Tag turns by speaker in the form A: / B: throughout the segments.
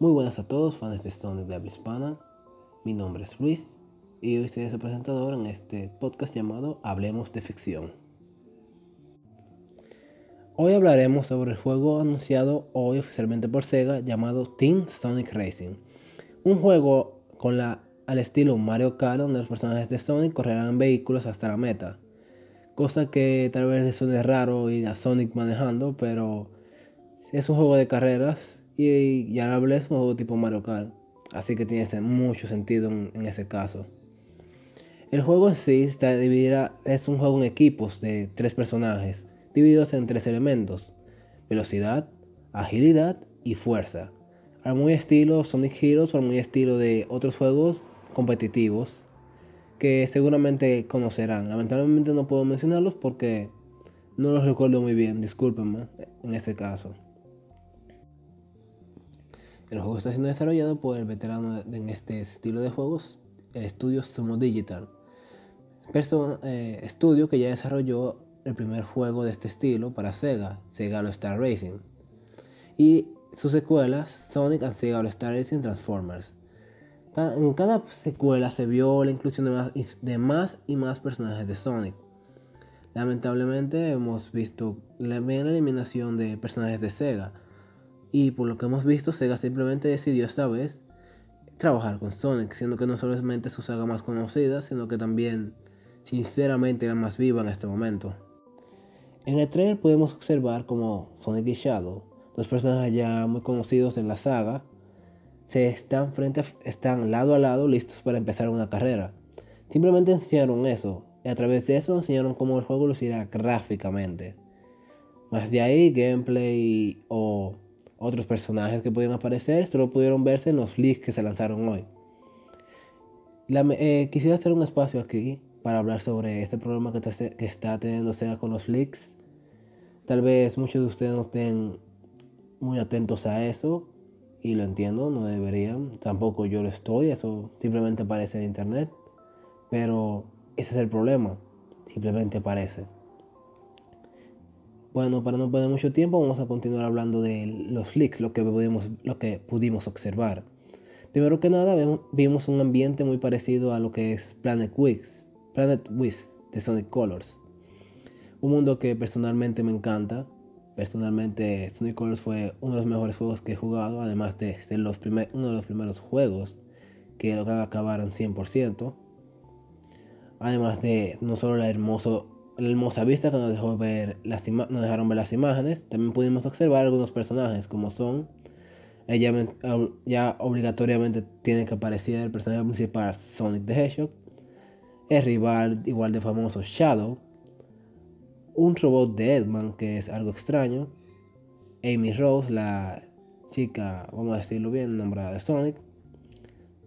A: Muy buenas a todos, fans de Sonic de habla hispana. Mi nombre es Luis y hoy seré su presentador en este podcast llamado Hablemos de Ficción. Hoy hablaremos sobre el juego anunciado hoy oficialmente por Sega llamado Team Sonic Racing. Un juego con la, al estilo Mario Kart donde los personajes de Sonic correrán vehículos hasta la meta. Cosa que tal vez les suene raro ir a Sonic manejando, pero es un juego de carreras y ya hablé es un juego tipo Mario Kart. Así que tiene mucho sentido en, ese caso. El juego en sí está dividido, es un juego en equipos de tres personajes, divididos en tres elementos: velocidad, agilidad y fuerza. Al muy estilo Sonic Heroes o al muy estilo de otros juegos competitivos que seguramente conocerán. Lamentablemente no puedo mencionarlos porque no los recuerdo muy bien, discúlpenme en ese caso. El juego está siendo desarrollado por el veterano en este estilo de juegos, el estudio Sumo Digital. Eh, estudio que ya desarrolló el primer juego de este estilo para Sega, Sega All Star Racing. Y sus secuelas, Sonic and Sega All Star Racing Transformers. En cada secuela se vio la inclusión de más, de más y más personajes de Sonic. Lamentablemente hemos visto la eliminación de personajes de Sega y por lo que hemos visto, Sega simplemente decidió esta vez trabajar con Sonic, siendo que no solamente su saga más conocida, sino que también, sinceramente, la más viva en este momento. En el trailer podemos observar como Sonic y Shadow, dos personajes ya muy conocidos en la saga, se están frente están lado a lado listos para empezar una carrera. Simplemente enseñaron eso, y a través de eso enseñaron cómo el juego lucirá gráficamente. Más de ahí, gameplay o otros personajes que pudieron aparecer solo pudieron verse en los leaks que se lanzaron hoy. Eh, quisiera hacer un espacio aquí para hablar sobre este problema que, que está teniendo Sega con los leaks. Tal vez muchos de ustedes no estén muy atentos a eso y lo entiendo, no deberían. Tampoco yo lo estoy, eso simplemente aparece en internet. Pero ese es el problema, simplemente aparece. Bueno, para no perder mucho tiempo, vamos a continuar hablando de los leaks, lo que pudimos, lo que pudimos observar. Primero que nada, vimos un ambiente muy parecido a lo que es Planet Wiz, Planet Wiz de Sonic Colors. Un mundo que personalmente me encanta. Personalmente, Sonic Colors fue uno de los mejores juegos que he jugado, además de ser los uno de los primeros juegos que lograron acabar en 100%. Además de no solo el hermoso la hermosa vista que nos, dejó ver las dejaron ver las imágenes, también pudimos observar algunos personajes como son, ella ya obligatoriamente tiene que aparecer el personaje principal Sonic the Hedgehog, el rival igual de famoso Shadow, un robot de Edman que es algo extraño, Amy Rose, la chica, vamos a decirlo bien, nombrada de Sonic,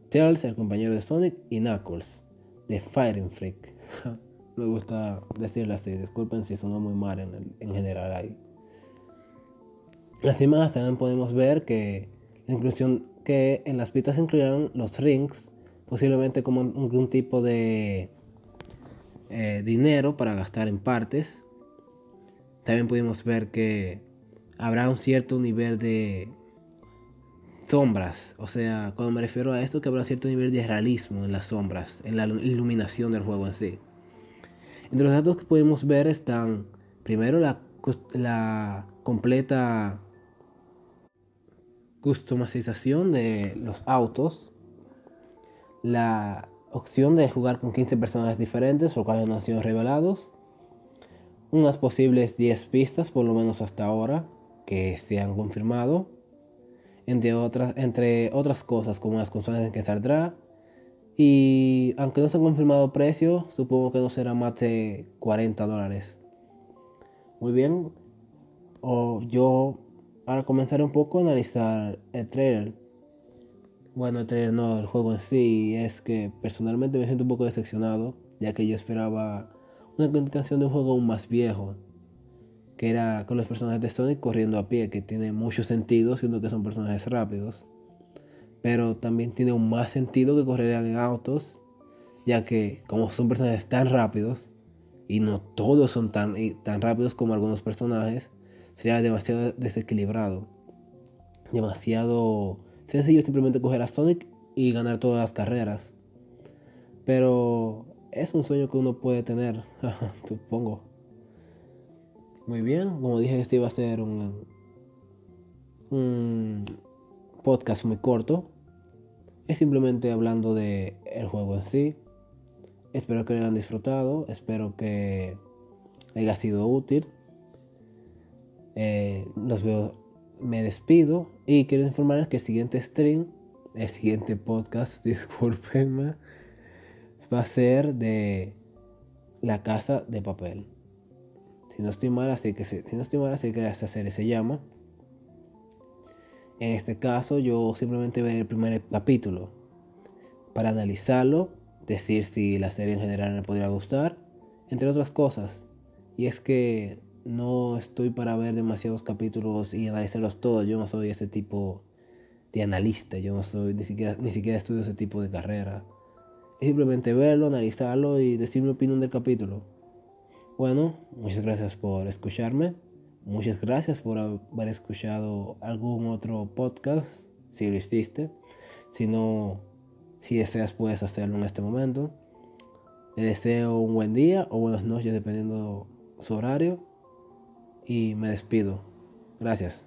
A: Tails, el compañero de Sonic, y Knuckles, de Firing Freak. Me gusta decirlo así, disculpen si sonó muy mal en, general ahí. Las imágenes también podemos ver que inclusión que en las pistas incluyeron los rings, posiblemente como algún tipo de eh, dinero para gastar en partes. También pudimos ver que habrá un cierto nivel de sombras, o sea, cuando me refiero a esto, que habrá cierto nivel de realismo en las sombras, en la iluminación del juego en sí. Entre los datos que podemos ver están primero la, completa customización de los autos, la opción de jugar con 15 personajes diferentes, los cuales no han sido revelados, unas posibles 10 pistas, por lo menos hasta ahora, que se han confirmado, entre otras, entre otras cosas como las consolas en que saldrá, y aunque no se ha confirmado precio, supongo que no será más de 40 dólares. Muy bien. O yo ahora comenzaré un poco a analizar el trailer. Bueno, el trailer no, el juego en sí. Es que personalmente me siento un poco decepcionado. Ya que yo esperaba una canción de un juego aún más viejo. Que era con los personajes de Sonic corriendo a pie. Que tiene mucho sentido, siendo que son personajes rápidos pero también tiene más sentido que correrían en autos, ya que como son personajes tan rápidos, y no todos son tan, tan rápidos como algunos personajes, sería demasiado desequilibrado, demasiado Sencillo simplemente coger a Sonic y ganar todas las carreras. Pero es un sueño que uno puede tener, supongo. Muy bien, como dije, este iba a ser un, un podcast muy corto. Es simplemente hablando de el juego en sí. Espero que lo hayan disfrutado. Espero que haya sido útil. Eh, los veo, me despido y quiero informarles que el siguiente stream, el siguiente podcast, disculpenme, va a ser de la casa de papel. Si no estoy mal, así que si no estoy mal, así que esta serie se llama. En este caso, yo simplemente veré el primer capítulo para analizarlo, decir si la serie en general me podría gustar, entre otras cosas. Y es que no estoy para ver demasiados capítulos y analizarlos todos. Yo no soy ese tipo de analista, yo no soy ni siquiera, ni siquiera estudio ese tipo de carrera. Es simplemente verlo, analizarlo y decir mi opinión del capítulo. Bueno, muchas gracias por escucharme. Muchas gracias por haber escuchado algún otro podcast, si lo hiciste. Si no, si deseas puedes hacerlo en este momento. Le deseo un buen día o buenas noches dependiendo su horario. Y me despido. Gracias.